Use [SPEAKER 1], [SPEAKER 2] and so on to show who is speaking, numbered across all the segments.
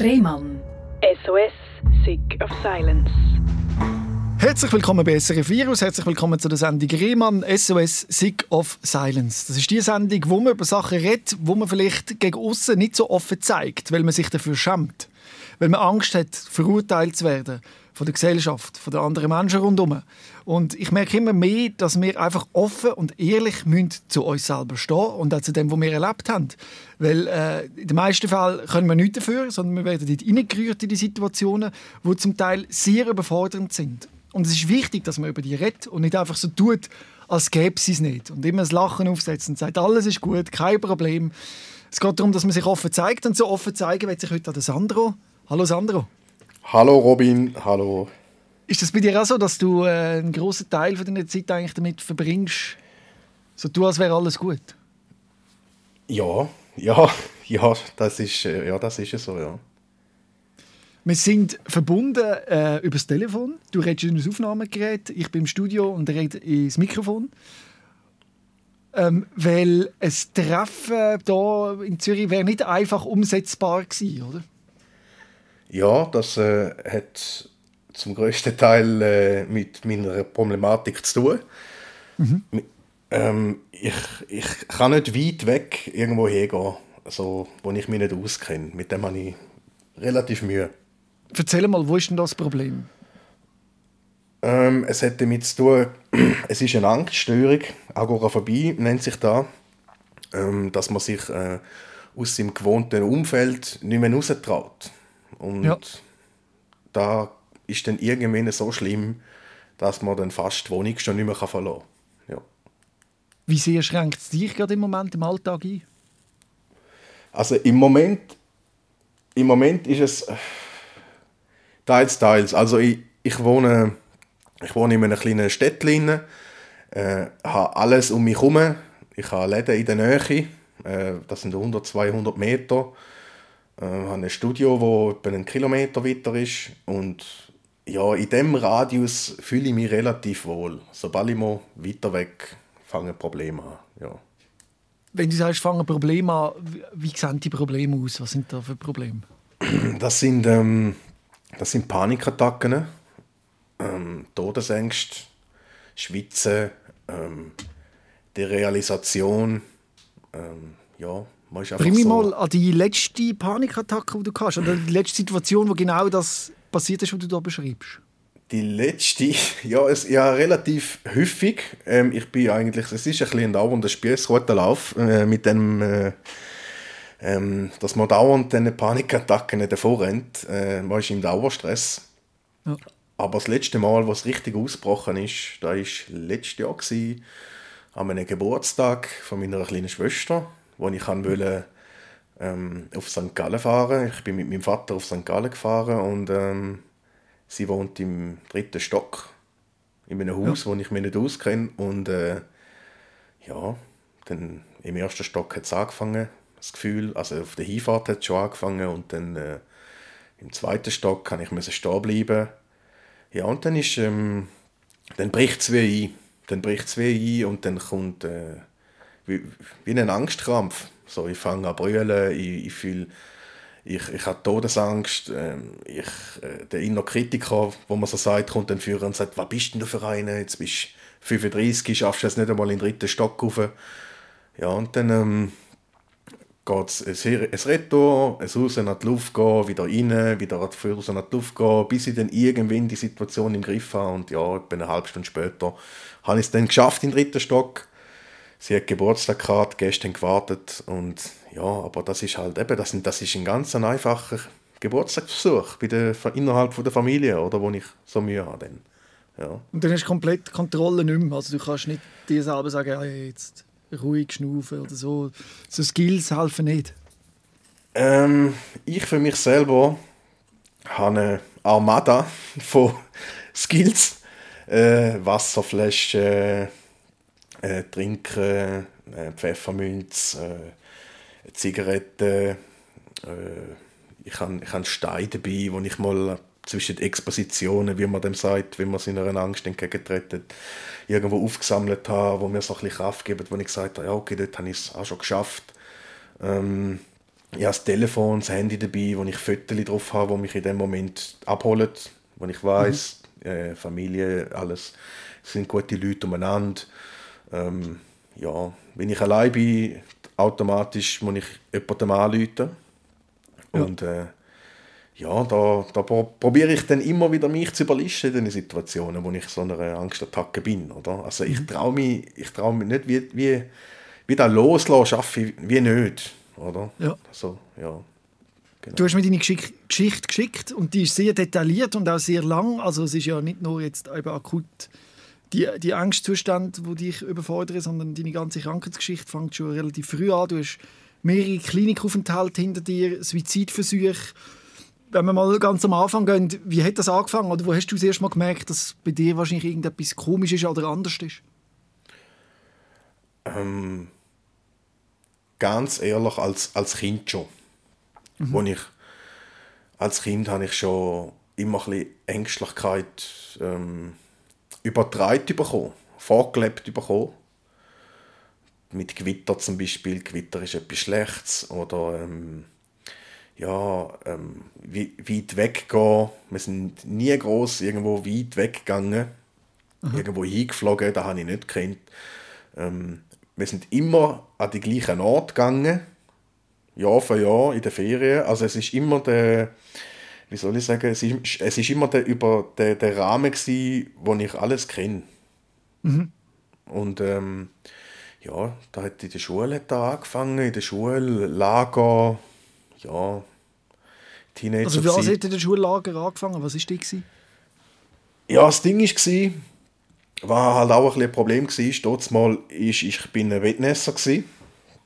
[SPEAKER 1] Rehmann.
[SPEAKER 2] SOS, Sick of Silence.
[SPEAKER 3] Herzlich willkommen bei SRF Virus, herzlich willkommen zu der Sendung Rehmann SOS Sick of Silence. Das ist die Sendung, wo man über Sachen redet, wo man vielleicht gegen außen nicht so offen zeigt, weil man sich dafür schämt. Weil man Angst hat, verurteilt zu werden von der Gesellschaft, von den anderen Menschen rundherum. Und ich merke immer mehr, dass wir einfach offen und ehrlich müssen zu uns selber stehen und auch zu dem, was wir erlebt haben. Weil äh, in den meisten Fällen können wir nichts dafür, sondern wir werden dort reingerührt in die Situationen, die zum Teil sehr überfordernd sind. Und es ist wichtig, dass man über die redet und nicht einfach so tut, als gäbe es es nicht. Und immer das Lachen aufsetzt und sagt, alles ist gut, kein Problem. Es geht darum, dass man sich offen zeigt und so offen zeigen wird sich heute an Sandro. Hallo Sandro.
[SPEAKER 4] Hallo Robin, hallo.
[SPEAKER 3] Ist das bei dir auch so, dass du äh, einen großen Teil von deiner Zeit eigentlich damit verbringst, so tun, als wäre alles gut?
[SPEAKER 4] Ja, ja, ja, das ist, äh, ja, das ist so, ja.
[SPEAKER 3] Wir sind verbunden äh, über das Telefon. Du redest in das Aufnahmegerät, ich bin im Studio und rede ins Mikrofon. Ähm, weil ein Treffen hier in Zürich wäre nicht einfach umsetzbar gewesen, oder?
[SPEAKER 4] Ja, das äh, hat zum größten Teil äh, mit meiner Problematik zu tun. Mhm. Ähm, ich, ich kann nicht weit weg irgendwo hingehen, also, wo ich mich nicht auskenne. Mit dem habe ich relativ Mühe.
[SPEAKER 3] Erzähl mal, wo ist denn das Problem?
[SPEAKER 4] Ähm, es hat damit zu tun, es ist eine Angststörung, Agoraphobie nennt sich da, ähm, dass man sich äh, aus seinem gewohnten Umfeld nicht mehr raustraut. Und ja. da ist dann irgendwann so schlimm, dass man dann fast die Wohnung schon nicht mehr verlassen kann. Ja.
[SPEAKER 3] Wie sehr schränkt es dich gerade im Moment im Alltag ein?
[SPEAKER 4] Also im Moment, im Moment ist es äh, teils, teils. Also ich, ich, wohne, ich wohne in einem kleinen Städtchen, äh, habe alles um mich herum. Ich habe Läden in der Nähe, äh, das sind 100, 200 Meter. Ich äh, habe ein Studio, das etwa einen Kilometer weiter ist. Und ja, in diesem Radius fühle ich mich relativ wohl. Sobald ich mal weiter weg fange Probleme an. Ja.
[SPEAKER 3] Wenn du sagst, fangen Probleme an, wie sehen die Probleme aus? Was sind da für Probleme?
[SPEAKER 4] Das sind, ähm, das sind Panikattacken, ähm, Todesängste, Schwitzen, ähm, Derealisation, ähm, ja,
[SPEAKER 3] Bring mich so. mal an die letzte Panikattacke, die du hast, oder die letzte Situation, wo genau das passiert ist, was du da beschreibst.
[SPEAKER 4] Die letzte, ja, es, ja relativ häufig. Ähm, ich bin eigentlich, es ist ein bisschen ein dauernder Spießrutenlauf äh, mit dem, äh, ähm, dass man dauernd diese Panikattacken davor rennt. Äh, man ist im Dauerstress. Ja. Aber das letzte Mal, was richtig ausgebrochen ist, da war letztes Jahr gewesen, an einem Geburtstag von meiner kleinen Schwester wo ich wollte, ähm, auf St. Gallen fahren. Ich bin mit meinem Vater auf St. Gallen gefahren und ähm, sie wohnt im dritten Stock in einem Haus, ja. wo ich mich nicht auskenne und äh, ja, dann im ersten Stock hat es angefangen, das Gefühl, also auf der Hinfahrt hat es schon angefangen und dann äh, im zweiten Stock kann ich stehen bleiben. Ja, und dann ist, ähm, dann bricht es wie ein, dann bricht es wie ein und dann kommt äh, wie, wie ein Angstkrampf. So, ich fange an brüllen, ich, ich fühle, ich, ich habe Todesangst. Ähm, ich, äh, der innere Kritiker, wo man so sagt, kommt dann führen und sagt, was bist denn du für einen? Jetzt bist du 35, schaffst du es nicht einmal in den dritten Stock rauf. Ja, und dann ähm, geht es ein Retour, es raus in die Luft gehen, wieder rein, wieder raus in die Luft gehen, bis ich dann irgendwann die Situation im Griff habe. Und ja, etwa eine halbe Stunde später habe ich es dann geschafft in den dritten Stock sie hat Geburtstag gehabt, gestern gewartet und ja, aber das ist halt eben, das, das ist ein ganz einfacher Geburtstagsbesuch bei der, innerhalb von der Familie, oder, wo ich so Mühe habe. Dann. Ja.
[SPEAKER 3] Und dann hast du komplett Kontrolle nicht mehr, also du kannst nicht dir selber sagen, ja, jetzt ruhig schnaufen oder so. So Skills helfen nicht.
[SPEAKER 4] Ähm, ich für mich selber habe eine Armada von Skills. Äh, Wasserflaschen, äh, Trinken, äh, Pfefferminz, äh, Zigaretten. Äh, ich habe ich hab Stein dabei, wo ich mal zwischen den Expositionen, wie man dem sagt, wie man seiner Angst entgegentreten, irgendwo aufgesammelt habe, wo mir so ein bisschen Kraft gibt, wo ich gesagt habe, ja okay, dort habe ich es auch schon geschafft. Ähm, ich habe das Telefon, das Handy dabei, wo ich Fotos drauf habe, die mich in dem Moment abholen, wo ich weiß, mhm. äh, Familie, alles, es sind gute Leute umeinander. Ähm, ja, wenn ich allein bin, automatisch muss ich jemandem anrufen. Ja. Und äh, ja, da, da probiere ich dann immer wieder mich zu überlisten in den Situationen, wo ich so einer Angstattacke bin. Oder? Also ich mhm. traue mich, ich trau mich nicht, wie, wie, wie das loslassen schaffe ich wie nicht. Oder?
[SPEAKER 3] Ja.
[SPEAKER 4] Also, ja.
[SPEAKER 3] Genau. Du hast mir deine Geschichte geschickt und die ist sehr detailliert und auch sehr lang. Also es ist ja nicht nur jetzt eben akut die, die Angstzustand, wo dich überfordern, sondern deine ganze Krankheitsgeschichte fängt schon relativ früh an. Du hast mehrere Klinikaufenthalte hinter dir, Suizidversuche. Wenn wir mal ganz am Anfang gehen, wie hat das angefangen? Oder wo hast du das erste Mal gemerkt, dass bei dir wahrscheinlich irgendetwas komisch ist oder anders ist?
[SPEAKER 4] Ähm, ganz ehrlich, als, als Kind schon. Mhm. Wo ich, als Kind habe ich schon immer ein bisschen Ängstlichkeit ähm, übertragen bekommen, vorgelebt bekommen. Mit Gewitter zum Beispiel. Gewitter ist etwas Schlechtes. Oder ähm, ja, ähm, weit weggehen. Wir sind nie groß irgendwo weit weggegangen. Mhm. Irgendwo hingeflogen, das habe ich nicht gekannt. Ähm, wir sind immer an die gleichen Ort gegangen. Jahr für Jahr in den Ferien. Also es ist immer der wie soll ich sagen, es ist, es ist immer der, über der, der Rahmen gewesen, wo ich alles kenne. Mhm. Und ähm, ja, da hat in der Schule hat da angefangen, in der Schule, Lager, ja,
[SPEAKER 3] Teenager. Also wie was hat in der Schullager angefangen? Was war das?
[SPEAKER 4] Ja, das Ding war, war halt auch ein, ein Problem war, dort mal ist, ich bin ein Wettnesser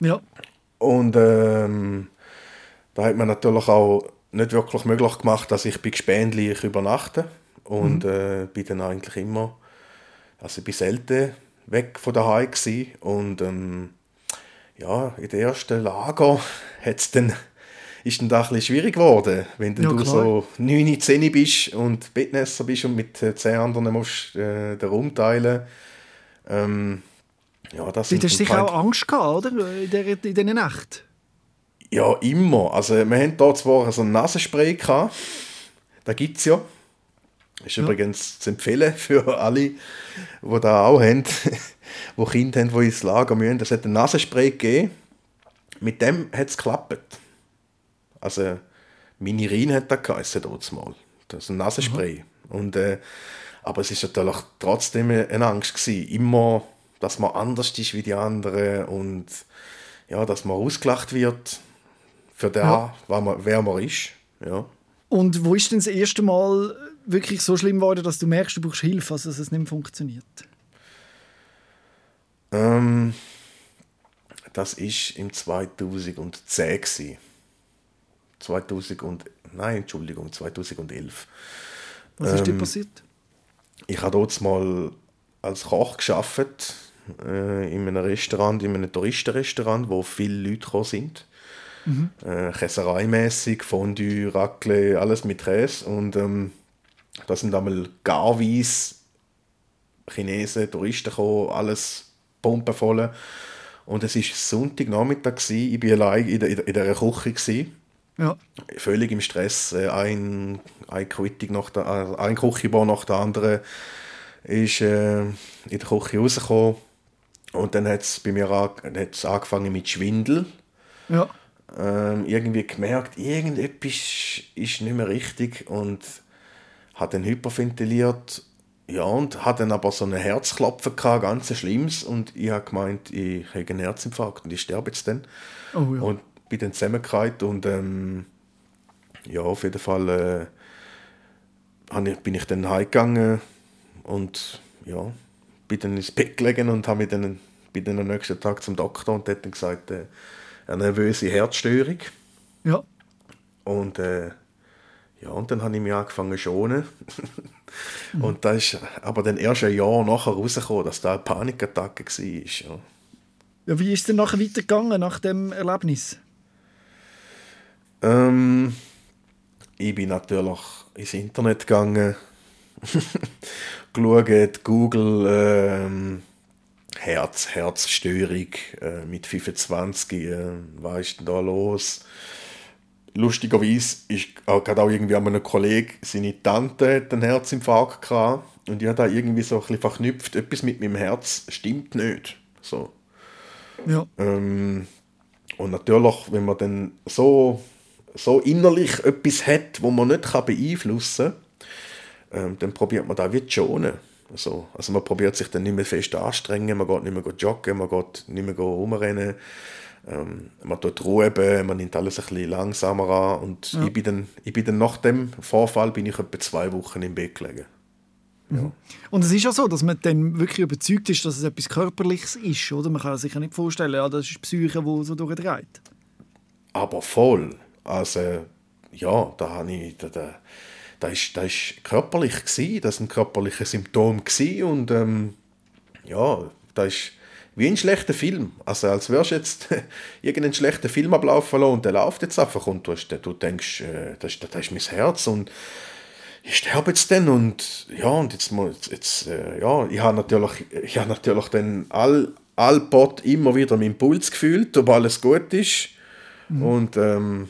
[SPEAKER 3] Ja.
[SPEAKER 4] Und ähm, da hat man natürlich auch nicht wirklich möglich gemacht, dass ich bei Gespendli übernachte und mhm. äh, bin dann eigentlich immer, also ich bin selten weg von daheim gewesen. und ähm, ja, in den ersten Lager hat's dann, ist dann da ein schwierig geworden, wenn ja, du klar. so 9, 10 bist und Bettnässer bist und mit 10 äh, anderen musst äh, den Raum teilen. Ähm,
[SPEAKER 3] ja, das du hast sicher auch Angst gehabt, oder? In dieser Nacht?
[SPEAKER 4] Ja, immer. Also wir haben hier zwar so ein Nasenspray gehabt. Da gibt es ja. Ist ja. übrigens zu empfehlen für alle, die da auch haben, die Kinder haben, die ins Lager müssen. Es hat ein Nasenspray gegeben. Mit dem hat es geklappt. Also Minirin hat da geheißen dort mal. Das ist ein Nasenspray. Mhm. Und, äh, aber es ist natürlich trotzdem eine Angst gewesen. Immer, dass man anders ist wie die anderen und ja, dass man ausgelacht wird für den, ja. wer man ist. Ja.
[SPEAKER 3] Und wo ist denn das erste Mal wirklich so schlimm geworden, dass du merkst, du brauchst Hilfe, also dass es nicht mehr funktioniert?
[SPEAKER 4] Ähm, das war im 2010 gewesen. 2000 und, nein, Entschuldigung, 2011.
[SPEAKER 3] Was ist ähm, dir passiert?
[SPEAKER 4] Ich habe dort mal als Koch geschafft äh, in einem Restaurant, in einem Touristenrestaurant, wo viele Leute gekommen sind. Mhm. Äh, Käsereimäßig, Fondue, Raclette, alles mit Käse. Und ähm, da sind einmal garweise Chinesen, Touristen gekommen, alles pumpenvoll. Und es war Sonntagnachmittag, ich war allein in, der, in dieser Küche. Ja. Völlig im Stress. Äh, ein, ein, Quittung nach der, äh, ein Küchenbau nach der anderen ist äh, in der Küche rausgekommen. Und dann hat es bei mir an, angefangen mit Schwindel.
[SPEAKER 3] Ja
[SPEAKER 4] ähm, irgendwie gemerkt, irgendetwas ist nicht mehr richtig und hat dann hyperventiliert. Ja, und hat dann aber so einen Herzklopfen gehabt, ganz schlimmes. Und ich habe gemeint, ich habe einen Herzinfarkt und ich sterbe jetzt dann. Oh, ja. Und bin dann zusammengekehrt und ähm, ja, auf jeden Fall äh, bin ich dann heimgegangen und ja, bin dann ins Bett gelegen und habe mich dann, bin dann am nächsten Tag zum Doktor und der hat dann gesagt, äh, eine nervöse Herzstörung.
[SPEAKER 3] Ja.
[SPEAKER 4] Und äh, ja, und dann habe ich mich angefangen zu schonen. und da ist aber dann erst ein Jahr nachher rausgekommen, dass da eine Panikattacke war. Ja.
[SPEAKER 3] ja, wie ist es denn nachher weitergegangen, nach dem Erlebnis?
[SPEAKER 4] Ähm, ich bin natürlich ins Internet gegangen, geschaut, Google, ähm, Herz, Herzstörung äh, mit 25, äh, was ist denn da los? Lustigerweise ist auch, gerade auch irgendwie an einem Kollegen, seine Tante hat einen Herzinfarkt gehabt und ich habe da irgendwie so ein bisschen verknüpft, etwas mit meinem Herz stimmt nicht. So.
[SPEAKER 3] Ja.
[SPEAKER 4] Ähm, und natürlich, wenn man dann so, so innerlich etwas hat, wo man nicht kann beeinflussen kann, ähm, dann probiert man da wie zu schonen. Also, also man probiert sich dann nicht mehr fest anstrengen, man geht nicht mehr joggen, man geht nicht mehr rumrennen, ähm, man tut Ruhe, man nimmt alles ein bisschen langsamer an und ja. ich, bin dann, ich bin dann nach dem Vorfall bin ich etwa zwei Wochen im Bett gelegen.
[SPEAKER 3] Ja. Und es ist ja so, dass man dann wirklich überzeugt ist, dass es etwas Körperliches ist, oder? Man kann sich ja nicht vorstellen, ja, das ist die Psyche, die so durchdreht.
[SPEAKER 4] Aber voll. Also, ja, da habe ich... Da, da, das ist, das ist körperlich gewesen, das ein körperliches Symptom gewesen und ähm, ja, das ist wie ein schlechter Film. Also als wärst du jetzt irgendeinen schlechten Film ablaufen und der läuft jetzt einfach und du, du denkst, äh, das, das ist mein Herz und ich sterbe jetzt dann und ja, und jetzt, jetzt, jetzt äh, ja, ich habe natürlich, ich habe natürlich dann all, all Bot immer wieder meinen Puls gefühlt, ob alles gut ist mhm. und ähm,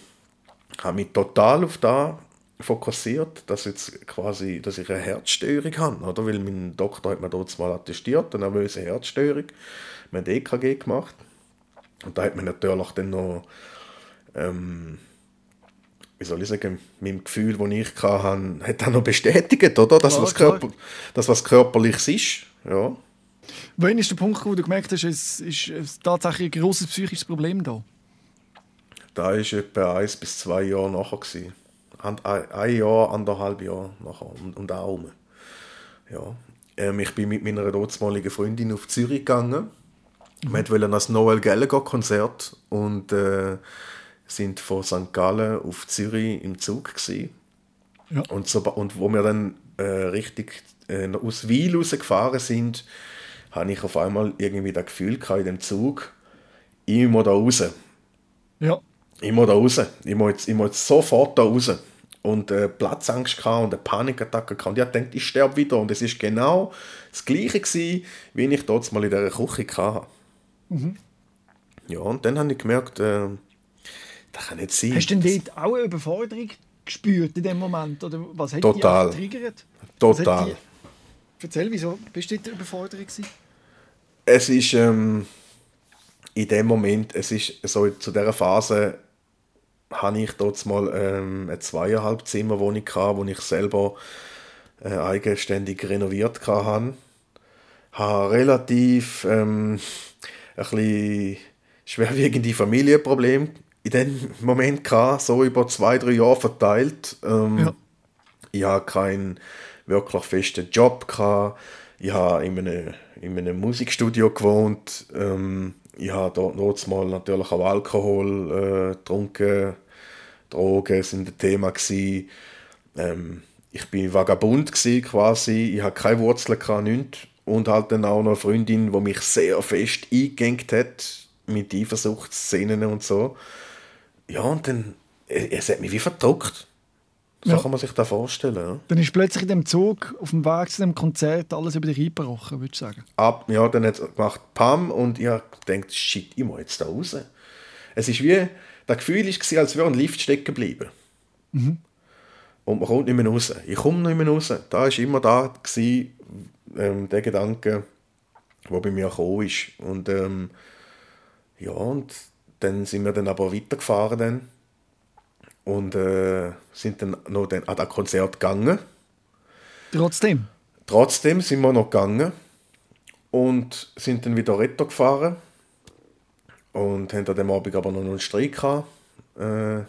[SPEAKER 4] habe mich total auf da fokussiert, dass jetzt quasi, dass ich eine Herzstörung habe, oder? Weil mein Doktor hat mir dort mal attestiert, eine nervöse Herzstörung. Wir haben EKG gemacht und da hat man natürlich dann noch ähm, wie soll ich sagen, mein Gefühl, das ich hatte, hat dann noch bestätigt, oder? Das, was, Körper, das was körperliches ist. Ja.
[SPEAKER 3] Wann ist der Punkt, wo du gemerkt hast, es ist tatsächlich ein grosses psychisches Problem da?
[SPEAKER 4] Da war etwa eins bis zwei Jahre nachher. Ein, ein Jahr, anderthalb Jahre nachher und, und auch rum. Ja. Ähm, ich bin mit meiner damaligen Freundin auf Zürich gegangen. Mhm. Wir wollten das Noel Gallagher Konzert und äh, sind von St. Gallen auf Zürich im Zug Ja. Und, so, und wo wir dann äh, richtig äh, aus Wiel rausgefahren sind, habe ich auf einmal irgendwie das Gefühl gehabt, in dem Zug, ich muss da raus.
[SPEAKER 3] Ja.
[SPEAKER 4] Ich muss da raus. Ich muss jetzt, ich muss jetzt sofort da raus. Und äh, Platzangst gehabt und eine Panikattacke gehabt. Und ich dachte, ich sterbe wieder. Und es ist genau das Gleiche gewesen, wie ich dort mal in dieser Küche hatte. Mhm. Ja, und dann habe ich gemerkt, äh, das kann nicht sein.
[SPEAKER 3] Hast du denn dort auch eine Überforderung gespürt in dem Moment? Oder was hat
[SPEAKER 4] Total.
[SPEAKER 3] dich getriggert?
[SPEAKER 4] Total. Die...
[SPEAKER 3] Erzähl, wieso bist du dort überfordert gewesen?
[SPEAKER 4] Es ist ähm, in dem Moment, es ist so zu dieser Phase, habe ich dort mal ähm, eine zweieinhalb Zimmer Wohnung gehabt, wo ich selber äh, eigenständig renoviert hatte. Habe relativ ähm, ein bisschen schwerwiegende Familienprobleme in dem Moment gehabt, so über zwei, drei Jahre verteilt. Ähm, ja. Ich habe keinen wirklich festen Job gehabt. Ich habe in einem, in einem Musikstudio gewohnt. Ähm, ich habe dort mal natürlich auch Alkohol äh, getrunken. Drogen sind ein Thema Ähm, ich bin vagabund quasi. Ich hatte keine Wurzeln, nichts. Und halt dann auch noch eine Freundin, die mich sehr fest eingegangen hat mit Eifersuchtsszenen und so. Ja, und dann, es hat mich wie verdruckt. So ja. kann man sich das vorstellen. Ja.
[SPEAKER 3] Dann ist plötzlich in dem Zug auf dem Weg zu dem Konzert alles über dich eingebrochen, würde ich sagen.
[SPEAKER 4] Ab, ja, dann hat es gemacht Pam und ich habe gedacht, shit, ich muss jetzt da raus. Es ist wie, das Gefühl war, als wäre ein Lift stecken geblieben. Mhm. Und man kommt nicht mehr raus. Ich komme nicht mehr raus. Da war immer da, gewesen, ähm, der Gedanke, der bei mir gekommen ist. Und ähm, ja, und dann sind wir dann aber weitergefahren dann und äh, sind dann noch dann an das Konzert gegangen.
[SPEAKER 3] Trotzdem?
[SPEAKER 4] Trotzdem sind wir noch gegangen und sind dann wieder Retto gefahren und haben an dem Abend aber noch einen Streik gehabt, äh,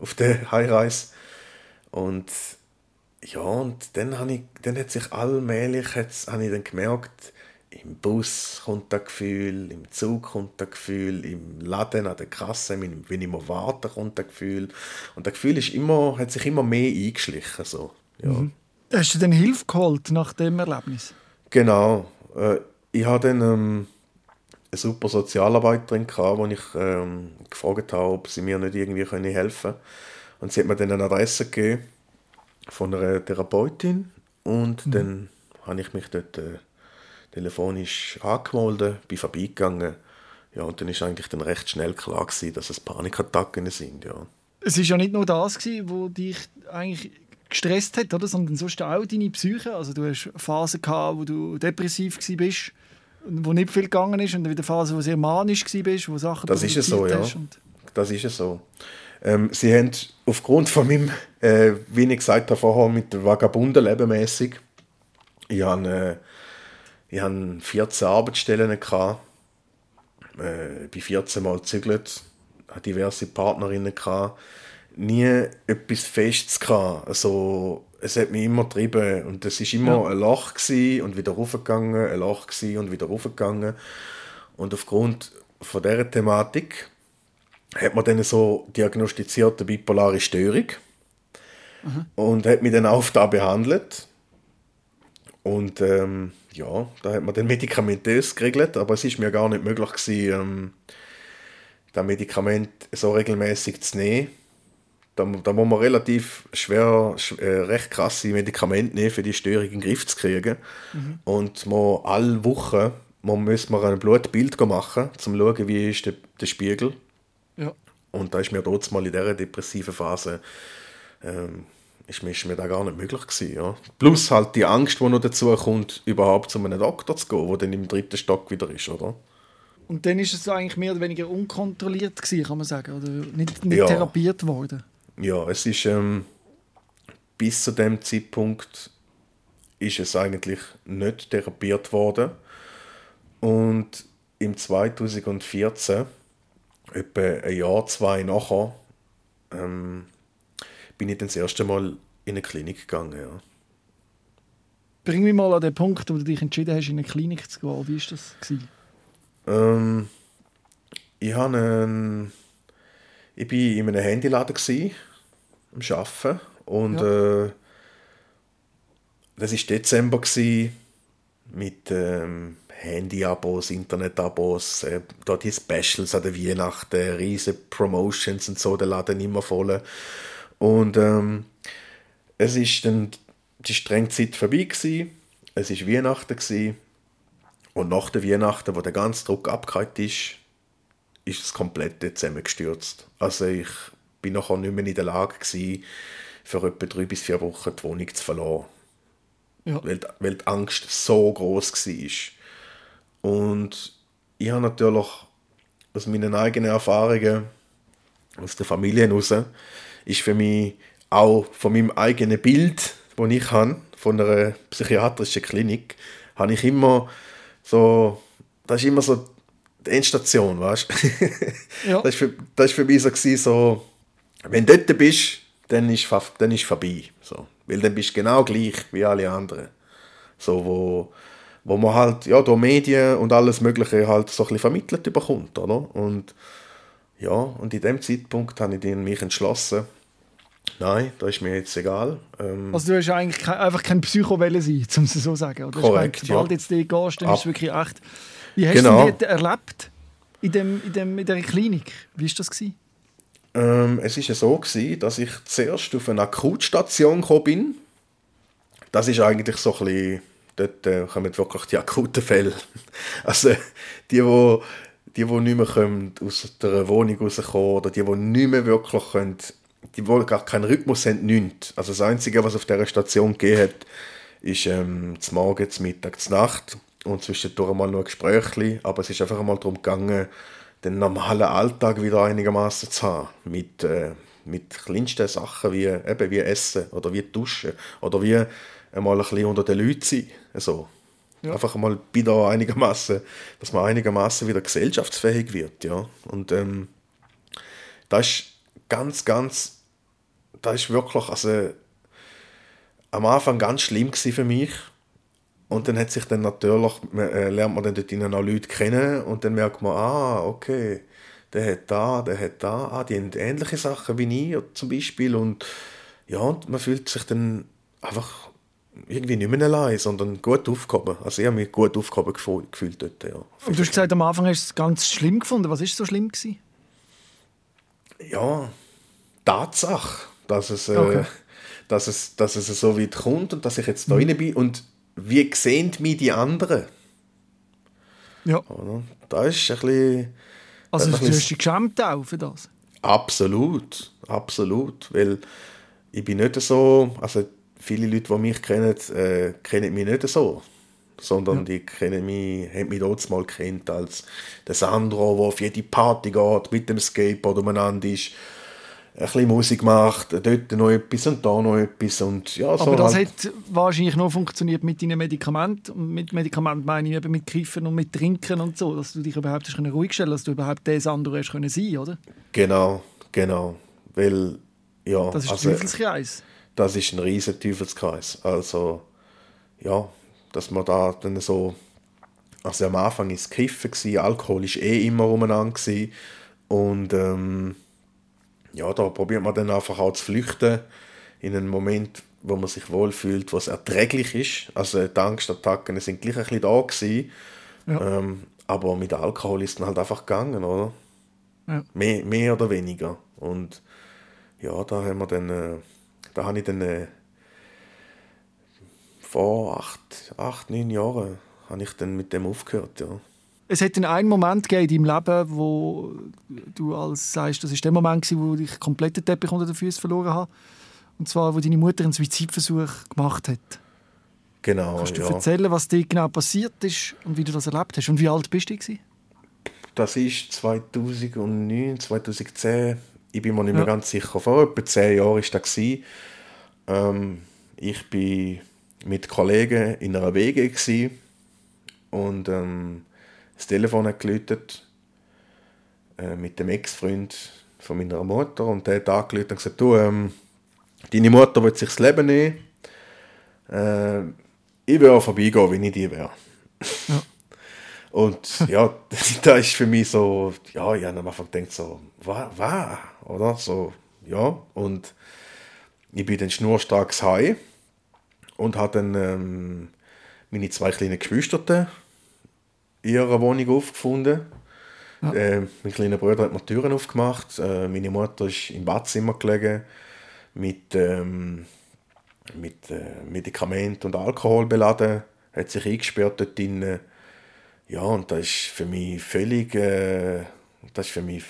[SPEAKER 4] auf der Heimreise. Und ja, und dann, habe ich, dann hat sich allmählich hat's, habe ich dann gemerkt, im Bus kommt das Gefühl, im Zug kommt das Gefühl, im Laden an der Kasse, wenn ich mal warte, kommt das Gefühl. Und das Gefühl ist immer, hat sich immer mehr eingeschlichen. So. Ja. Mhm.
[SPEAKER 3] Hast du denn Hilfe geholt nach dem Erlebnis?
[SPEAKER 4] Genau. Äh, ich hatte dann ähm, eine super Sozialarbeiterin, die ich ähm, gefragt habe, ob sie mir nicht irgendwie helfen können. Und sie hat mir dann eine Adresse gegeben von einer Therapeutin und mhm. dann habe ich mich dort... Äh, Telefon ist angemeldet, bin vorbeigegangen. Ja, und dann ist eigentlich dann recht schnell klar gewesen, dass es Panikattacken sind, ja.
[SPEAKER 3] Es war ja nicht nur das, was dich eigentlich gestresst hat, oder? sondern sonst auch deine Psyche. Also du hast Phasen gehabt, wo du depressiv warst, wo nicht viel gegangen ist, und wieder Phasen, wo du sehr manisch warst, wo Sachen
[SPEAKER 4] Das ist es so, ja. Das ist es so. Ähm, sie haben aufgrund von meinem, äh, wie ich gesagt habe vorher, mit dem Vagabunden mäßig, ich habe, äh, ich habe 14 Arbeitsstellen gehabt, äh, bei 14 Mal gezügelt, hatte diverse Partnerinnen gehabt, nie etwas Festes gehabt. Also, es hat mich immer getrieben und es war immer ja. ein Loch und wieder raufgegangen, ein Loch und wieder raufgegangen. Und aufgrund von dieser Thematik hat man dann so diagnostizierte bipolare Störung mhm. und hat mich dann auch da behandelt. Und ähm, ja, da hat man dann medikamentös geregelt, aber es ist mir gar nicht möglich gewesen, ähm, das Medikament so regelmäßig zu nehmen. Da, da muss man relativ schwer, äh, recht krasse Medikamente nehmen, für die Störung in den Griff zu kriegen. Mhm. Und man alle Wochen man muss man ein Blutbild machen, um zu schauen, wie ist der, der Spiegel. Ja. Und da ist mir dort mal in dieser depressiven Phase ähm, ist, mir, ist mir das gar nicht möglich gewesen. Ja. Plus halt die Angst, die noch dazu kommt, überhaupt zu einem Doktor zu gehen, der dann im dritten Stock wieder ist, oder?
[SPEAKER 3] Und dann ist es eigentlich mehr oder weniger unkontrolliert gewesen, kann man sagen, oder nicht, nicht ja. therapiert worden?
[SPEAKER 4] Ja, es ist ähm, bis zu dem Zeitpunkt ist es eigentlich nicht therapiert worden. Und im 2014, etwa ein Jahr, zwei nachher, ähm, bin ich dann das erste Mal in eine Klinik gegangen. Ja.
[SPEAKER 3] Bring mich mal an den Punkt, wo du dich entschieden hast, in eine Klinik zu gehen. Wie war das?
[SPEAKER 4] Ähm, ich, habe einen, ich war in einem Handyladen gewesen, am Arbeiten. Und ja. äh, das war Dezember gewesen, mit ähm, Handy-Abos, Internet-Abos, äh, da die Specials an der Weihnachten, riesige Promotions und so, der Laden immer voll. Und ähm, es ist dann die strenge Zeit vorbei gewesen. Es ist Weihnachten gewesen. und nach der Weihnachten, wo der ganze Druck abgehakt ist, ist es komplett zusammengestürzt. Also ich bin nachher nicht mehr in der Lage gewesen, für etwa drei bis vier Wochen die Wohnung zu verlassen. Ja. Weil, weil die Angst so groß war. Und ich habe natürlich aus meinen eigenen Erfahrungen aus der Familie heraus ist für mich auch von meinem eigenen Bild, das ich habe, von einer psychiatrischen Klinik, habe ich immer so, das ist immer so die Endstation, weißt ja. das, war für, das ist für mich so, gewesen, so wenn du dort bist, dann ist dann ist vorbei, so. weil dann bist du genau gleich wie alle anderen, so wo wo man halt ja durch Medien und alles Mögliche halt so ein bisschen vermittelt bekommt, oder? Und ja, und in dem Zeitpunkt habe ich mich entschlossen, nein, da ist mir jetzt egal.
[SPEAKER 3] Ähm, also du hast eigentlich einfach kein Psychowelle sein, um es so zu sagen. Oder?
[SPEAKER 4] Korrekt,
[SPEAKER 3] Sobald ja. jetzt die gehst, dann Ab ist es wirklich echt... Wie hast genau. du das erlebt in, dem, in, dem, in dieser Klinik? Wie war das? Gewesen?
[SPEAKER 4] Ähm, es war so, gewesen, dass ich zuerst auf eine Akutstation gekommen bin. Das ist eigentlich so ein bisschen... Dort äh, kommen wirklich die akuten Fälle. Also die, die die, die nicht mehr können, aus der Wohnung rauskommen oder die, die nicht mehr wirklich können, die wohl gar keinen Rhythmus haben, nichts. Also das Einzige, was auf dieser Station gegeben hat, ist ähm, zum Morgen, zum Mittag, zur Nacht und zwischendurch mal noch ein Gespräch. Aber es ist einfach einmal darum gegangen, den normalen Alltag wieder einigermaßen zu haben. Mit, äh, mit kleinsten Sachen wie, eben wie Essen oder wie Duschen oder wie einmal ein bisschen unter den Leuten sein. Also, ja. Einfach mal wieder einigermaßen, dass man einigermaßen wieder gesellschaftsfähig wird, ja. Und ähm, das ist ganz, ganz, das ist wirklich, also am Anfang ganz schlimm für mich. Und dann hat sich dann natürlich, äh, lernt man dann dort auch Leute kennen und dann merkt man, ah, okay, der hat da, der hat da, ah, die haben ähnliche Sachen wie ich zum Beispiel und ja, und man fühlt sich dann einfach irgendwie nicht mehr allein, sondern gut aufgehoben. Also ich habe mich gut aufgehoben gefühlt dort, ja.
[SPEAKER 3] Und du hast gesagt, am Anfang hast du es ganz schlimm gefunden. Was ist so schlimm gewesen?
[SPEAKER 4] Ja, Tatsache, dass es, äh, okay. dass, es, dass es so weit kommt und dass ich jetzt da mhm. rein bin. Und wie sehen mich die anderen?
[SPEAKER 3] Ja.
[SPEAKER 4] Oder? Da ist ein bisschen...
[SPEAKER 3] Also
[SPEAKER 4] ein
[SPEAKER 3] du
[SPEAKER 4] bisschen-
[SPEAKER 3] hast dich geschämt auch für das?
[SPEAKER 4] Absolut, absolut, weil ich bin nicht so, also viele Leute, die mich kennen, äh, kennen mich nicht so, sondern die kennen mich, haben mich dort mal kennt als der Sandro, der auf jede Party geht, mit dem Skateboard umeinander ist, ein bisschen Musik macht, dort noch etwas und da noch etwas und ja, so
[SPEAKER 3] Aber das
[SPEAKER 4] halt.
[SPEAKER 3] hat wahrscheinlich nur funktioniert mit deinen Medikamenten. Und mit Medikamenten meine ich eben mit Kiffen und mit Trinken und so, dass du dich überhaupt hast ruhig stellen dass du überhaupt der Sandro hast können sein, oder?
[SPEAKER 4] Genau, genau, weil ja,
[SPEAKER 3] Das ist
[SPEAKER 4] also,
[SPEAKER 3] der Teufelskreis.
[SPEAKER 4] das ist ein riesen Teufelskreis. Also, ja, dass man da dann so, also am Anfang war es Kiffen, Alkohol war eh immer umeinander und ähm, ja, da probiert man dann einfach auch zu flüchten in einen Moment, wo man sich wohlfühlt, wo es erträglich ist. Also die Angstattacken sind gleich ein bisschen da gewesen,
[SPEAKER 3] Ja.
[SPEAKER 4] ähm, aber mit Alkohol ist es dann halt einfach gegangen, oder?
[SPEAKER 3] Ja.
[SPEAKER 4] Mehr, mehr oder weniger. Und ja, da haben wir dann, äh, da habe ich dann äh, vor acht, acht, neun Jahren habe ich dann mit dem aufgehört, ja.
[SPEAKER 3] Es hat einen Moment gegeben in deinem Leben, wo du als sagst, das ist der Moment, gewesen, wo ich komplett den Teppich unter den Füßen verloren habe. Und zwar, wo deine Mutter einen Suizidversuch gemacht hat.
[SPEAKER 4] Genau,
[SPEAKER 3] Kannst du
[SPEAKER 4] ja.
[SPEAKER 3] erzählen, was dir genau passiert ist und wie du das erlebt hast? Und wie alt bist du? Gewesen?
[SPEAKER 4] Das ist 2009, 2010, ich bin mir nicht mehr
[SPEAKER 3] Ja.
[SPEAKER 4] ganz sicher, vor etwa zehn Jahren war das. Ähm, ich bin mit Kollegen in einer WG gewesen und ähm, das Telefon hat geläutet äh, mit dem Ex-Freund von meiner Mutter und der hat angerufen und gesagt, du, ähm, deine Mutter will sich das Leben nehmen, äh, ich will auch vorbeigehen, wenn ich die wäre. Und ja, da ist für mich so, ja, ich habe am Anfang gedacht so, was, was, oder? So, ja, und ich bin dann schnurstracks heim und habe dann ähm, meine zwei kleinen Geschwister ihrer Wohnung aufgefunden. Äh, mein kleiner Bruder hat mir die Türen aufgemacht, äh, meine Mutter ist im Badzimmer gelegen mit, ähm, mit äh, Medikament und Alkohol beladen, hat sich eingesperrt dort drinnen. Ja, und das ist für mich völlig, äh, das ist für mich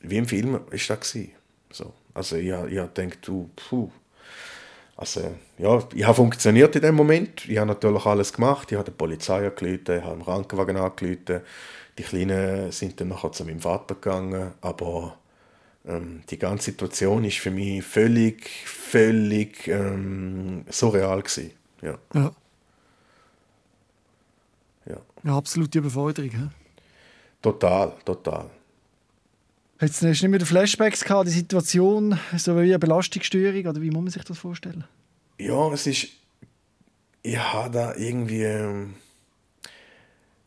[SPEAKER 4] wie im Film ist das gewesen. So. Also ich, ich gedacht, du, puh. Also, ja, ich habe funktioniert in dem Moment. Ich habe natürlich alles gemacht. Ich habe die Polizei angerufen, ich habe den Krankenwagen angerufen. Die Kleinen sind dann nachher zu meinem Vater gegangen. Aber ähm, die ganze Situation ist für mich völlig, völlig ähm, surreal gewesen. Ja,
[SPEAKER 3] Ja.
[SPEAKER 4] ja.
[SPEAKER 3] Eine absolute Überforderung. hä?
[SPEAKER 4] Total, total.
[SPEAKER 3] Jetzt hast du nicht mehr Flashbacks gehabt, die Situation, so wie eine Belastungsstörung, oder wie muss man sich das vorstellen?
[SPEAKER 4] Ja, es ist. Ich habe da irgendwie. ähm,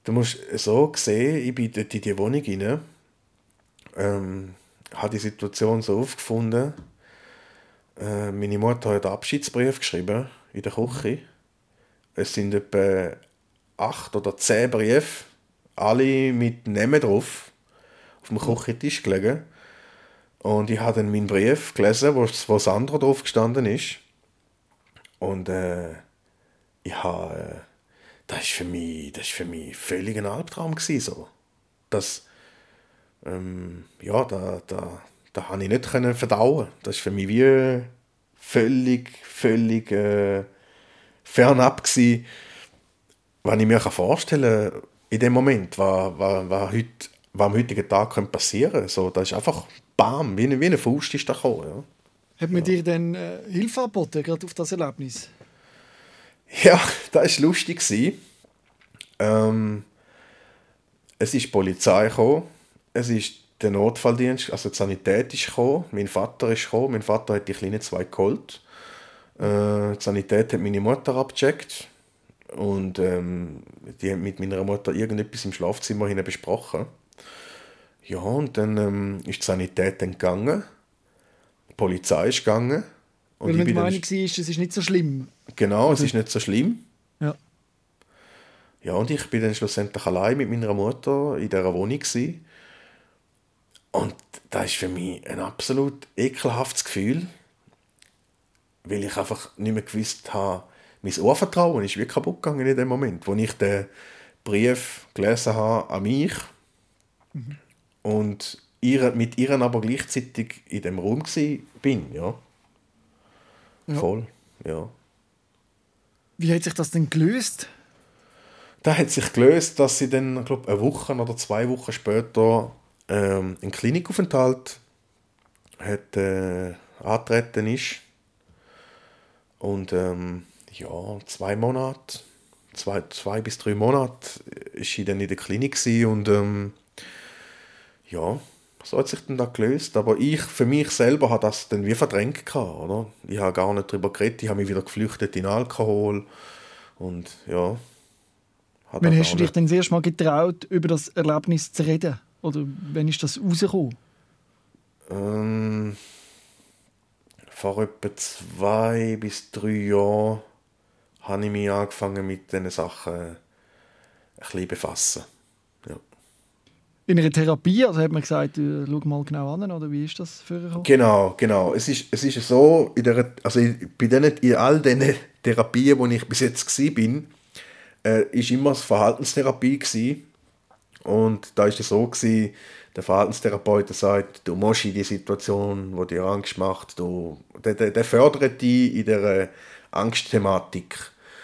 [SPEAKER 4] Du musst so sehen, ich bin dort in die Wohnung rein, ähm, habe die Situation so aufgefunden. Äh, meine Mutter hat einen Abschiedsbrief geschrieben in der Küche. Es sind etwa acht oder zehn Briefe, alle mit Namen drauf, auf dem Küchentisch gelegen. Und ich habe dann meinen Brief gelesen, wo, wo Sandra drauf gestanden ist. Und äh, ich habe, äh, das ist für mich, das ist für mich völlig ein Albtraum gewesen, so. Das, ähm, ja, da, da, da habe ich nicht können verdauen. Das ist für mich wie völlig, völlig äh, fernab gewesen, was ich mir vorstellen kann in dem Moment, was, was, was, heute, was am heutigen Tag könnte passieren so, Das ist einfach bam, wie eine, wie eine Faust ist da gekommen. Ja.
[SPEAKER 3] Hat man dir dann äh, Hilfe angeboten, gerade auf das Erlebnis?
[SPEAKER 4] Ja, das war lustig. Ähm, es ist die Polizei gekommen, es ist der Notfalldienst, also die Sanität ist gekommen, mein Vater ist gekommen, mein Vater hat die kleinen zwei geholt. Äh, die Sanität hat meine Mutter abgecheckt und ähm, die haben mit meiner Mutter irgendetwas im Schlafzimmer besprochen. Ja, und dann ähm, ist die Sanität dann gegangen, die Polizei ist gegangen. Und
[SPEAKER 3] Weil
[SPEAKER 4] ich
[SPEAKER 3] man der Meinung war, es ist nicht so schlimm.
[SPEAKER 4] Genau, es ist nicht so schlimm.
[SPEAKER 3] Ja.
[SPEAKER 4] Ja, und ich bin dann schlussendlich allein mit meiner Mutter in dieser Wohnung. Gewesen. Und das ist für mich ein absolut ekelhaftes Gefühl, weil ich einfach nicht mehr gewusst habe, mein Urvertrauen ist wie kaputt gegangen in dem Moment, wo ich den Brief gelesen habe an mich mhm. Und ihre, mit ihr aber gleichzeitig in dem Raum bin, ja. ja. Voll, ja.
[SPEAKER 3] Wie hat sich das denn gelöst?
[SPEAKER 4] Da hat sich gelöst, dass sie dann, glaube eine Woche oder zwei Wochen später ähm, einen Klinikaufenthalt hat, äh, antreten ist. Und ähm, ja, zwei Monate, zwei, zwei bis drei Monate ist sie dann in der Klinik und ähm, ja, so hat sich dann da gelöst. Aber ich, für mich selber, habe das dann wie verdrängt gehabt, oder? Ich habe gar nicht darüber geredet, ich habe mich wieder geflüchtet in Alkohol und ja.
[SPEAKER 3] Wann hast du dich denn das erste Mal getraut, über das Erlebnis zu reden? Oder wann ist das rausgekommen?
[SPEAKER 4] Ähm, vor etwa zwei bis drei Jahren habe ich mich angefangen mit diesen Sachen ein bisschen befassen.
[SPEAKER 3] In einer Therapie, also hat man gesagt, äh, schau mal genau an, oder wie ist das für
[SPEAKER 4] euch? Genau, genau. Es ist, es ist so, in der, also bei denen, in all diesen Therapien, wo ich bis jetzt war, bin, äh, ist immer das Verhaltenstherapie gewesen. Und da ist es so gewesen, der Verhaltenstherapeut sagt, du musst in die Situation, wo dir Angst macht, du, der, der, der fördert dich in der Angstthematik.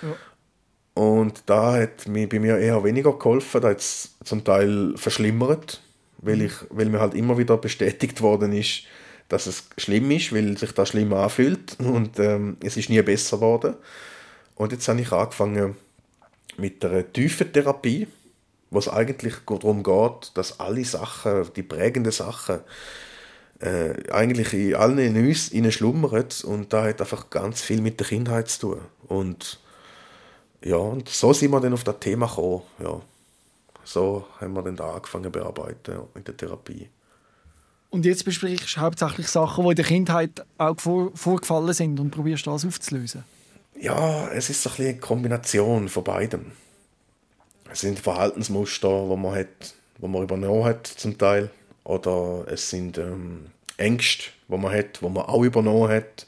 [SPEAKER 4] Ja. Und da hat mir bei mir eher weniger geholfen, da hat es zum Teil verschlimmert, weil, ich, weil mir halt immer wieder bestätigt worden ist, dass es schlimm ist, weil sich das schlimm anfühlt und ähm, es ist nie besser geworden. Und jetzt habe ich angefangen mit der tiefen Therapie, es eigentlich darum geht, dass alle Sachen, die prägenden Sachen, äh, eigentlich in allen in uns schlummern und da hat einfach ganz viel mit der Kindheit zu tun. Und ja, und so sind wir dann auf das Thema gekommen. Ja. So haben wir dann da angefangen zu bearbeiten in der Therapie.
[SPEAKER 3] Und jetzt besprichst du hauptsächlich Sachen, die in der Kindheit auch vor, vorgefallen sind und probierst das aufzulösen?
[SPEAKER 4] Ja, es ist so ein eine Kombination von beidem. Es sind Verhaltensmuster, wo man hat, wo man übernommen hat zum Teil, oder es sind ähm, Ängste, wo man hat, wo man auch übernommen hat.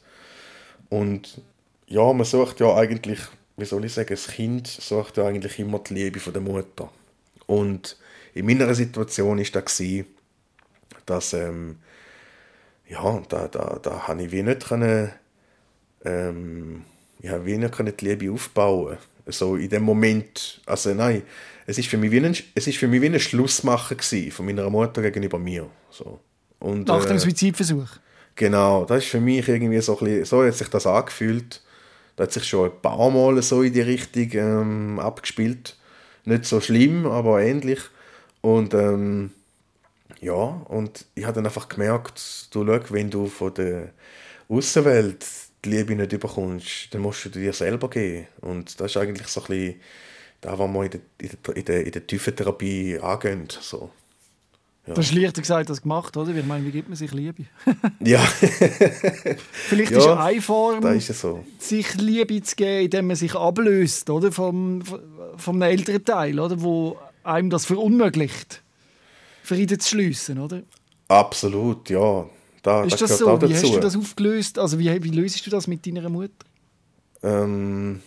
[SPEAKER 4] Und ja, man sucht ja eigentlich wie soll ich sagen, das Kind sucht ja eigentlich immer die Liebe von der Mutter. Und in meiner Situation war das, dass ähm, ja, da, da, da habe ich wie nicht können, ähm, ich habe wie nicht können die Liebe aufbauen so in dem Moment, also nein, es ist für mich wie ein, es ist für mich wie ein Schlussmachen von meiner Mutter gegenüber mir. So.
[SPEAKER 3] Und, Nach dem äh, Suizidversuch?
[SPEAKER 4] Genau, das ist für mich irgendwie so ein bisschen, so hat sich das angefühlt. Da hat sich schon ein paar Mal so in die Richtung ähm, abgespielt. Nicht so schlimm, aber ähnlich. Und ähm, ja, und ich habe dann einfach gemerkt, du schau, wenn du von der Außenwelt die Liebe nicht bekommst, dann musst du dir selber geben. Und das ist eigentlich so ein bisschen das, was man in der, in der, in der tiefen Therapie angehen. So.
[SPEAKER 3] Ja. Das ist leichter gesagt als gemacht, oder? Ich meine, wie gibt man sich Liebe?
[SPEAKER 4] ja.
[SPEAKER 3] Vielleicht ja, ist eine Form,
[SPEAKER 4] ist so.
[SPEAKER 3] sich Liebe zu geben, indem man sich ablöst oder? Vom, vom älteren Teil, oder? wo einem das verunmöglicht, Frieden zu schliessen, oder?
[SPEAKER 4] Absolut, ja. Da,
[SPEAKER 3] ist das, das so? Wie hast du das aufgelöst? Also wie, wie löst du das mit deiner Mutter?
[SPEAKER 4] Ähm,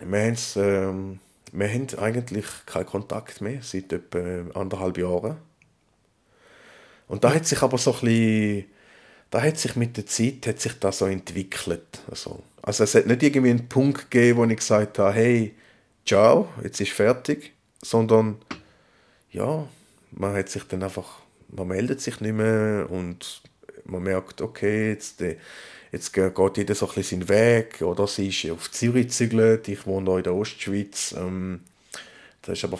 [SPEAKER 4] wir, ähm, wir haben eigentlich keinen Kontakt mehr seit etwa anderthalb Jahren. Und da hat sich aber so ein bisschen, da hat sich mit der Zeit hat sich das so entwickelt. Also, also es hat nicht irgendwie einen Punkt gegeben, wo ich gesagt habe, hey, ciao, jetzt ist fertig, sondern ja, man hat sich dann einfach, man meldet sich nicht mehr und man merkt, okay, jetzt, äh, jetzt geht jeder so ein bisschen seinen Weg oder sie ist auf Zürich gezügelt, ich wohne hier in der Ostschweiz. Ähm, das ist aber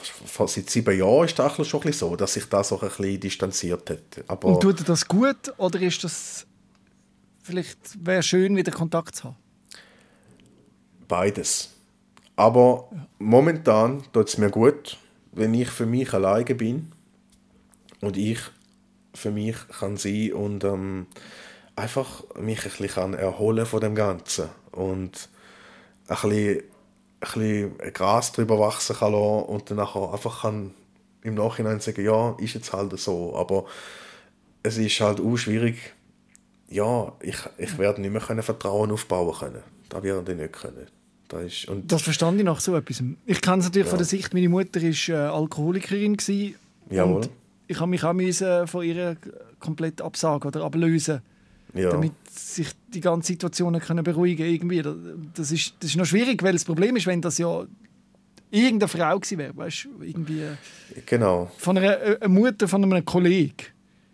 [SPEAKER 4] seit sieben Jahren ist das schon ein so, dass sich das so ein bisschen distanziert hat. Aber
[SPEAKER 3] Und tut das gut oder ist das vielleicht wäre schön, wieder Kontakt zu haben?
[SPEAKER 4] Beides. Aber ja. momentan tut es mir gut, wenn ich für mich alleine bin und ich für mich kann sein und ähm, einfach mich ein bisschen erholen von dem Ganzen und ein bisschen bisschen Gras drüber wachsen kann lassen und dann einfach kann im Nachhinein sagen, ja, ist jetzt halt so. Aber es ist halt auch schwierig. Ja, ich, ich werde nicht mehr können Vertrauen aufbauen können. Das werde ich nicht können. Das, ist, und
[SPEAKER 3] das verstand ich nach so etwas. Ich kenne es natürlich
[SPEAKER 4] Ja.
[SPEAKER 3] von der Sicht, meine Mutter war äh, Alkoholikerin. Gewesen,
[SPEAKER 4] Jawohl.
[SPEAKER 3] Und ich habe mich auch müssen von ihr komplett absagen oder ablösen,
[SPEAKER 4] ja.
[SPEAKER 3] damit sich die ganze Situation können beruhigen irgendwie. Das- ist, das ist noch schwierig, weil das Problem ist, wenn das ja irgendeine Frau gewesen wäre, weißt du, irgendwie äh,
[SPEAKER 4] Genau.
[SPEAKER 3] von einer, äh, einer Mutter von einem Kollegen.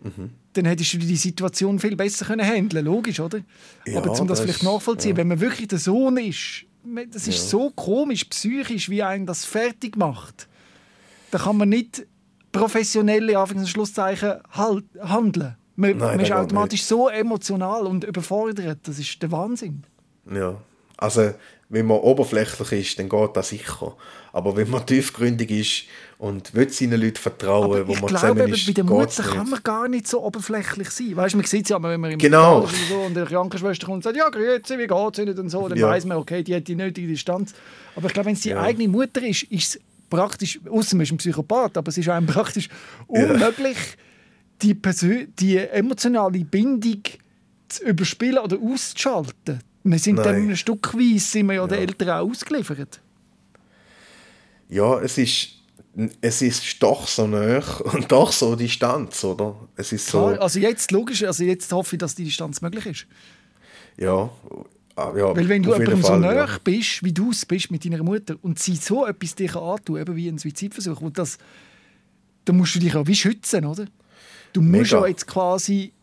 [SPEAKER 4] Mhm.
[SPEAKER 3] Dann hättest du die Situation viel besser können handeln, logisch, oder?
[SPEAKER 4] Ja,
[SPEAKER 3] Aber um das,
[SPEAKER 4] das
[SPEAKER 3] vielleicht nachvollziehen,
[SPEAKER 4] ja.
[SPEAKER 3] wenn man wirklich der Sohn ist, das ist
[SPEAKER 4] Ja.
[SPEAKER 3] so komisch, psychisch, wie einen das fertig macht. Da kann man nicht professionell, in Anführungs- und Schlusszeichen, halt, handeln. Man,
[SPEAKER 4] Nein,
[SPEAKER 3] man ist automatisch so emotional und überfordert. Das ist der Wahnsinn.
[SPEAKER 4] Ja. Also, wenn man oberflächlich ist, dann geht das sicher. Aber wenn man tiefgründig ist und will seinen Leuten vertrauen,
[SPEAKER 3] Aber
[SPEAKER 4] wo man
[SPEAKER 3] glaube,
[SPEAKER 4] zusammen ist,
[SPEAKER 3] bei der Mutter kann man gar nicht so oberflächlich sein. Weißt, man sieht es ja, immer, wenn man im
[SPEAKER 4] Genau.
[SPEAKER 3] Spital so, und die Krankenschwester kommt und sagt, ja, grüezi, wie geht's Ihnen und so, dann
[SPEAKER 4] Ja.
[SPEAKER 3] weiß man, okay, die hat die nötige Distanz. Aber ich glaube, wenn es die
[SPEAKER 4] Ja.
[SPEAKER 3] eigene Mutter ist, ist es praktisch, außer man ist ein Psychopath, aber es ist einem praktisch unmöglich, die, Persö die emotionale Bindung zu überspielen oder auszuschalten. Wir sind
[SPEAKER 4] Nein.
[SPEAKER 3] dann ein Stückweise sind wir ja, den
[SPEAKER 4] Ja.
[SPEAKER 3] Eltern auch ausgeliefert.
[SPEAKER 4] Ja, es ist, es ist doch so nah und doch so Distanz, oder? Es ist so,
[SPEAKER 3] Klar, Also jetzt, logisch, also jetzt hoffe ich, dass die Distanz möglich ist.
[SPEAKER 4] ja, ah, ja.
[SPEAKER 3] Weil wenn du jemandem so nah
[SPEAKER 4] ja.
[SPEAKER 3] bist, wie du es bist mit deiner Mutter und sie so etwas dir antun, eben wie ein Suizidversuch, und das, dann musst du dich auch wie schützen, oder? Du musst ja jetzt quasi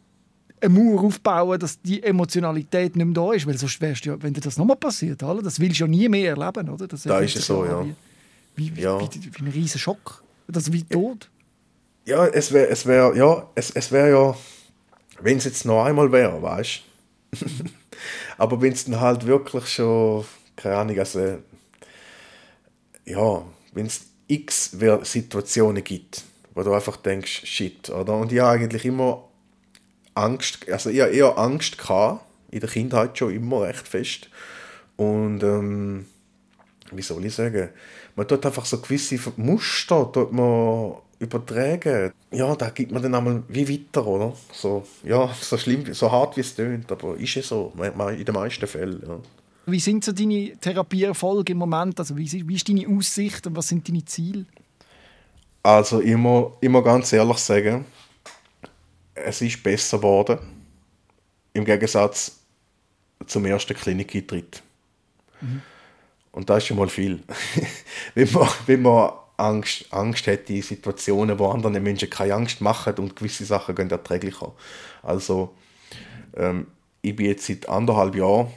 [SPEAKER 3] eine Mauer aufbauen, dass die Emotionalität nicht mehr da ist, weil sonst wärst du ja, wenn dir das nochmal passiert, oder? das willst du ja nie mehr erleben, oder? Das
[SPEAKER 4] Da ist es so, ja.
[SPEAKER 3] Wie, wie,
[SPEAKER 4] Ja.
[SPEAKER 3] wie, wie, ein riesen Schock. Das wie tot.
[SPEAKER 4] Ja, es wäre, es wär, ja, es, es wär ja, wenn es jetzt noch einmal wäre, weißt Aber wenn es dann halt wirklich schon, keine Ahnung, also, ja, wenn es x Situationen gibt, wo du einfach denkst, shit, oder? Und ich habe eigentlich immer Angst, also ich eher Angst gehabt, in der Kindheit schon immer recht fest. Und, ähm, wie soll ich sagen, man tut einfach so gewisse Muster tut man übertragen. Ja, da gibt man dann einmal wie weiter, oder? So, ja, so schlimm, so hart wie es tönt, aber ist es so, in den meisten Fällen. Ja.
[SPEAKER 3] Wie sind so deine Therapieerfolge im Moment? Also wie, wie ist deine Aussicht und was sind deine Ziele?
[SPEAKER 4] Also immer, immer ganz ehrlich sagen, es ist besser geworden, im Gegensatz zum ersten Klinikeintritt. Und das ist schon mal viel. wenn, man, wenn man Angst, Angst hat in Situationen, wo anderen Menschen keine Angst machen und gewisse Sachen gehen erträglicher. Also ähm, ich bin jetzt seit anderthalb Jahren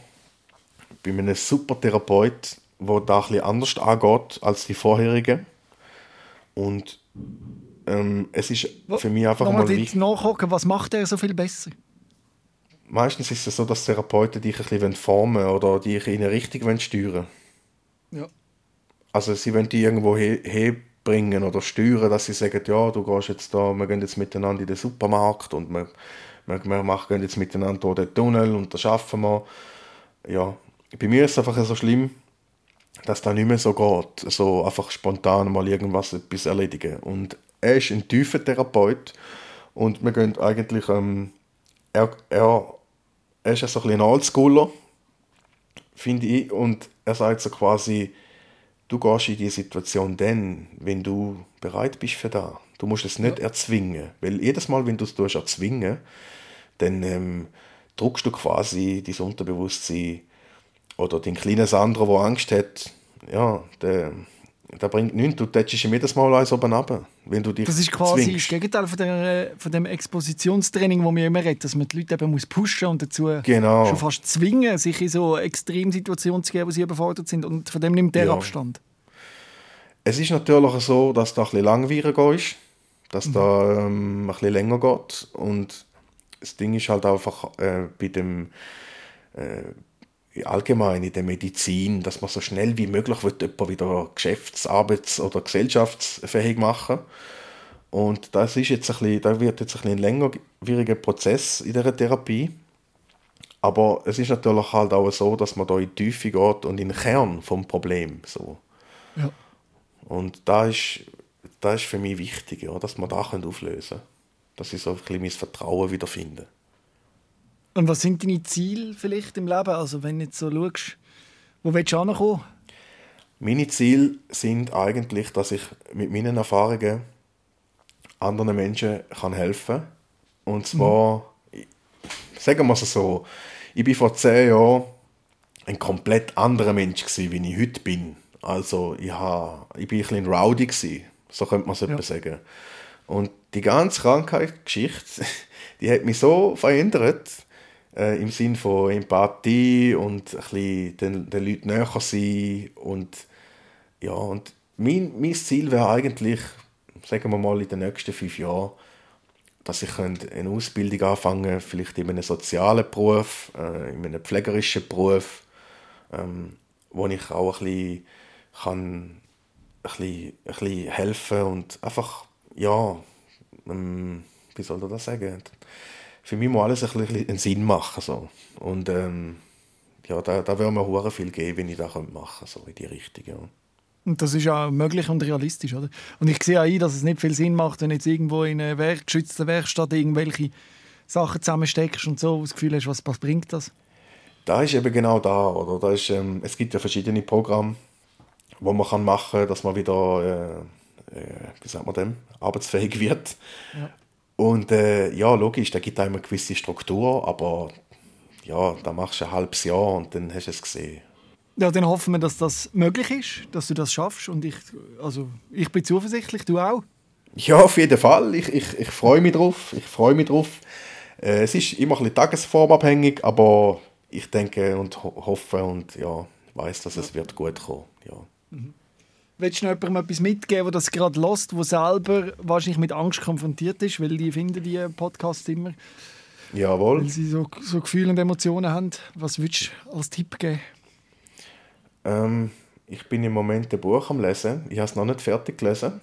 [SPEAKER 4] bei einem super Therapeut, der da ein bisschen anders angeht als die vorherigen. Und ähm, es ist für mich einfach
[SPEAKER 3] Nochmal
[SPEAKER 4] mal wichtig.
[SPEAKER 3] nachgucken, was macht er so viel besser?
[SPEAKER 4] Meistens ist es so, dass Therapeuten dich ein bisschen formen wollen oder dich in eine Richtung wollen steuern
[SPEAKER 3] Ja.
[SPEAKER 4] Also sie wollen dich irgendwo he- herbringen oder steuern, dass sie sagen, ja, du gehst jetzt da, wir gehen jetzt miteinander in den Supermarkt und wir, wir, wir machen, gehen jetzt miteinander durch den Tunnel und das schaffen wir. Ja, bei mir ist es einfach so schlimm, dass das nicht mehr so geht, so einfach spontan mal irgendwas etwas erledigen. Und er ist ein tiefer Therapeut und wir gehen eigentlich, ähm, er, er, er ist ja so ein bisschen ein Oldschooler, finde ich, und er sagt so quasi, du gehst in die Situation dann, wenn du bereit bist für das. Du musst es nicht erzwingen, weil jedes Mal, wenn du es erzwingen, dann ähm, druckst du quasi dein Unterbewusstsein oder den kleinen Sandro, der Angst hat, ja, der, der bringt nichts. Du tätschst ihm jedes Mal eins oben runter, wenn du dich
[SPEAKER 3] Das ist quasi
[SPEAKER 4] zwingst.
[SPEAKER 3] das Gegenteil von, der, von dem Expositionstraining, wo wir immer reden, dass man die Leute eben muss pushen und dazu
[SPEAKER 4] Genau.
[SPEAKER 3] schon fast zwingen, sich in so Extremsituationen zu geben, wo sie überfordert sind. Und von dem nimmt der
[SPEAKER 4] Ja.
[SPEAKER 3] Abstand.
[SPEAKER 4] Es ist natürlich so, dass da ein bisschen langwieriger ist, dass
[SPEAKER 3] Mhm.
[SPEAKER 4] da ähm, ein bisschen länger geht und das Ding ist halt einfach äh, bei dem äh, allgemein in der Medizin, dass man so schnell wie möglich wird jemanden wieder geschäfts-, arbeits- oder gesellschaftsfähig machen und das ist jetzt ein bisschen, da wird jetzt ein, bisschen ein längerwieriger Prozess in der Therapie. Aber es ist natürlich halt auch so, dass man da in die Tiefe geht und in den Kern vom Problem so.
[SPEAKER 3] Ja.
[SPEAKER 4] Und da ist, da ist für mich wichtig, ja, dass man da auflösen können. Dass ich so ein bisschen mein Vertrauen wiederfinde.
[SPEAKER 3] Und was sind deine Ziele vielleicht im Leben? Also wenn du jetzt so schaust, Wo willst du ankommen?
[SPEAKER 4] Meine Ziele sind eigentlich, dass ich mit meinen Erfahrungen anderen Menschen kann helfen kann. Und zwar, mhm. sagen wir es so, ich war vor zehn Jahren ein komplett anderer Mensch gewesen, wie ich heute bin. Also ich, war ich bin ein bisschen rowdy gewesen, so könnte man es ja. sagen. Und die ganze Krankheitsgeschichte, die hat mich so verändert, äh, im Sinn von Empathie und ein den, den Leuten näher sein und ja, und mein, mein Ziel wäre eigentlich, sagen wir mal in den nächsten fünf Jahren, dass ich eine Ausbildung anfangen vielleicht in einem sozialen Beruf, äh, in einem pflegerischen Beruf, ähm, wo ich auch ein bisschen, kann, ein bisschen, ein bisschen helfen und einfach, ja, ähm, wie soll ich das sagen? Für mich muss alles ein bisschen einen Sinn machen. So. Und ähm, ja, da, da würde mir viel geben, wenn ich das machen könnte, so in die Richtung. Ja.
[SPEAKER 3] Und das ist ja möglich und realistisch, oder? Und ich sehe auch ein, dass es nicht viel Sinn macht, wenn du jetzt irgendwo in einer Werk geschützten Werkstatt irgendwelche Sachen zusammensteckst und so das Gefühl hast, was, was bringt das?
[SPEAKER 4] Da ist eben genau da, oder? Da ist, ähm, es gibt ja verschiedene Programme, wo man kann machen kann, dass man wieder, äh, äh, wie sagt man dem, arbeitsfähig wird. Ja. Und äh, ja, logisch, da gibt einem eine gewisse Struktur, aber ja, da machst du ein halbes Jahr und dann hast du es gesehen.
[SPEAKER 3] Ja, dann hoffen wir, dass das möglich ist, dass du das schaffst. Und ich, also, ich bin zuversichtlich, du auch.
[SPEAKER 4] Ja, auf jeden Fall. Ich, ich, ich freue mich drauf. Ich freue mich drauf. Äh, es ist immer ein bisschen tagesformabhängig, aber ich denke und ho hoffe und ja, weiß, dass es wird gut kommen. Ja.
[SPEAKER 3] Mhm. Willst du noch jemandem etwas mitgeben, der das gerade lost, der selber wahrscheinlich mit Angst konfrontiert ist, weil die finden die Podcasts immer.
[SPEAKER 4] Jawohl.
[SPEAKER 3] Weil sie so, so Gefühle und Emotionen haben. Was würdest du als Tipp geben?
[SPEAKER 4] Ähm, ich bin im Moment ein Buch am Lesen. Ich habe es noch nicht fertig gelesen.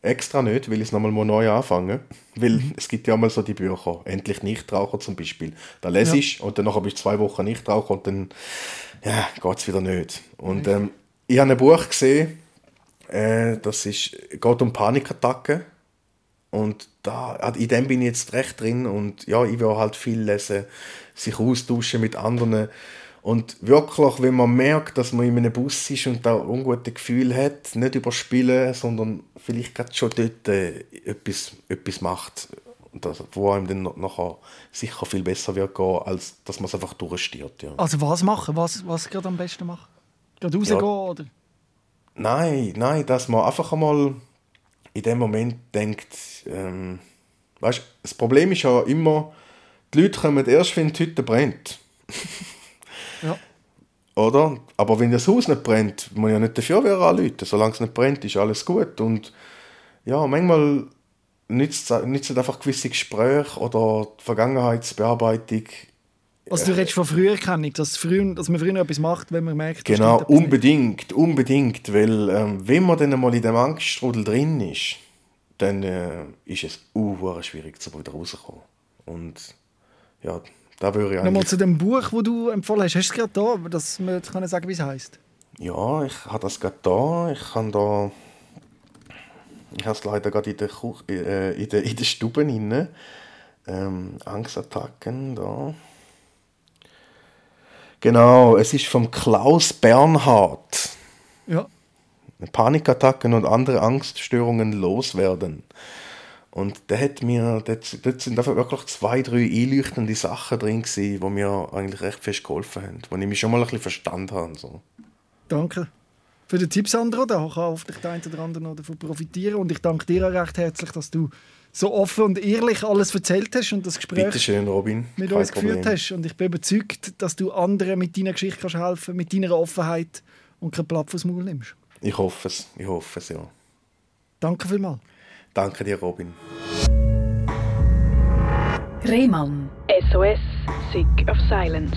[SPEAKER 4] Extra nicht, weil ich es nochmal neu anfangen Weil mhm. es gibt ja mal so die Bücher, endlich Nichtraucher zum Beispiel. Da lese ja. ich und dann bist du zwei Wochen Nichtraucher und dann ja, geht es wieder nicht. Und ähm, ich habe ein Buch gesehen, äh, das ist, geht um Panikattacken. Und da, in dem bin ich jetzt recht drin und ja, ich will halt viel lesen, sich austauschen mit anderen und wirklich, wenn man merkt, dass man in einem Bus ist und da ungute Gefühl hat, nicht überspielen, sondern vielleicht gerade schon dort äh, etwas, etwas macht, das, wo einem dann nachher sicher viel besser wird gehen, als dass man es einfach durchsteht. Ja.
[SPEAKER 3] Also was machen? Was, was gerade am besten machen? Gerade rausgehen ja. oder?
[SPEAKER 4] Nein, nein, dass man einfach einmal in dem Moment denkt, ähm, weißt, das Problem ist ja immer, die Leute kommen erst, wenn die Hütte brennt. Ja. Oder? Aber wenn das Haus nicht brennt, muss man ja nicht dafür anrufen. Solange es nicht brennt, ist alles gut. Und ja, manchmal nützt, nützt einfach gewisse Gespräche oder Vergangenheitsbearbeitung.
[SPEAKER 3] Also du redest von früher Kennung, dass, früher, dass man früher etwas macht, wenn man merkt,
[SPEAKER 4] Genau, unbedingt, unbedingt. Weil ähm, wenn man dann einmal in dem Angststrudel drin ist, dann äh, ist es uh, schwierig, zu wieder rauszukommen. Und ja, da würde ich
[SPEAKER 3] Nochmal zu dem Buch, das du empfohlen hast. Hast du es gerade da, dass wir jetzt sagen wie es heisst?
[SPEAKER 4] Ja, ich habe das gerade da. Ich kann da... Ich habe es leider gerade in der, Kuch äh, in der, in der Stube drin. Ähm, Angstattacken, da. Genau, es ist vom Klaus Bernhard.
[SPEAKER 3] Ja.
[SPEAKER 4] Panikattacken und andere Angststörungen loswerden. Und der hat mir, dort, dort sind einfach wirklich zwei, drei einleuchtende Sachen drin gewesen, die mir eigentlich recht fest geholfen haben, wo ich mich schon mal ein bisschen verstanden habe. So.
[SPEAKER 3] Danke für den Tipp, Sandro. Da kann hoffentlich der eine oder andere noch davon profitieren. Und ich danke dir auch recht herzlich, dass du so offen und ehrlich alles erzählt hast und das Gespräch
[SPEAKER 4] schön, Robin.
[SPEAKER 3] mit Kein uns geführt Problem. hast. Und ich bin überzeugt, dass du anderen mit deiner Geschichte kannst helfen mit deiner Offenheit und kein Blatt fürs Maul nimmst.
[SPEAKER 4] Ich hoffe es, ich hoffe es, ja.
[SPEAKER 3] Danke vielmals.
[SPEAKER 4] Danke dir, Robin.
[SPEAKER 2] Rehmann. SOS, Sick of Silence.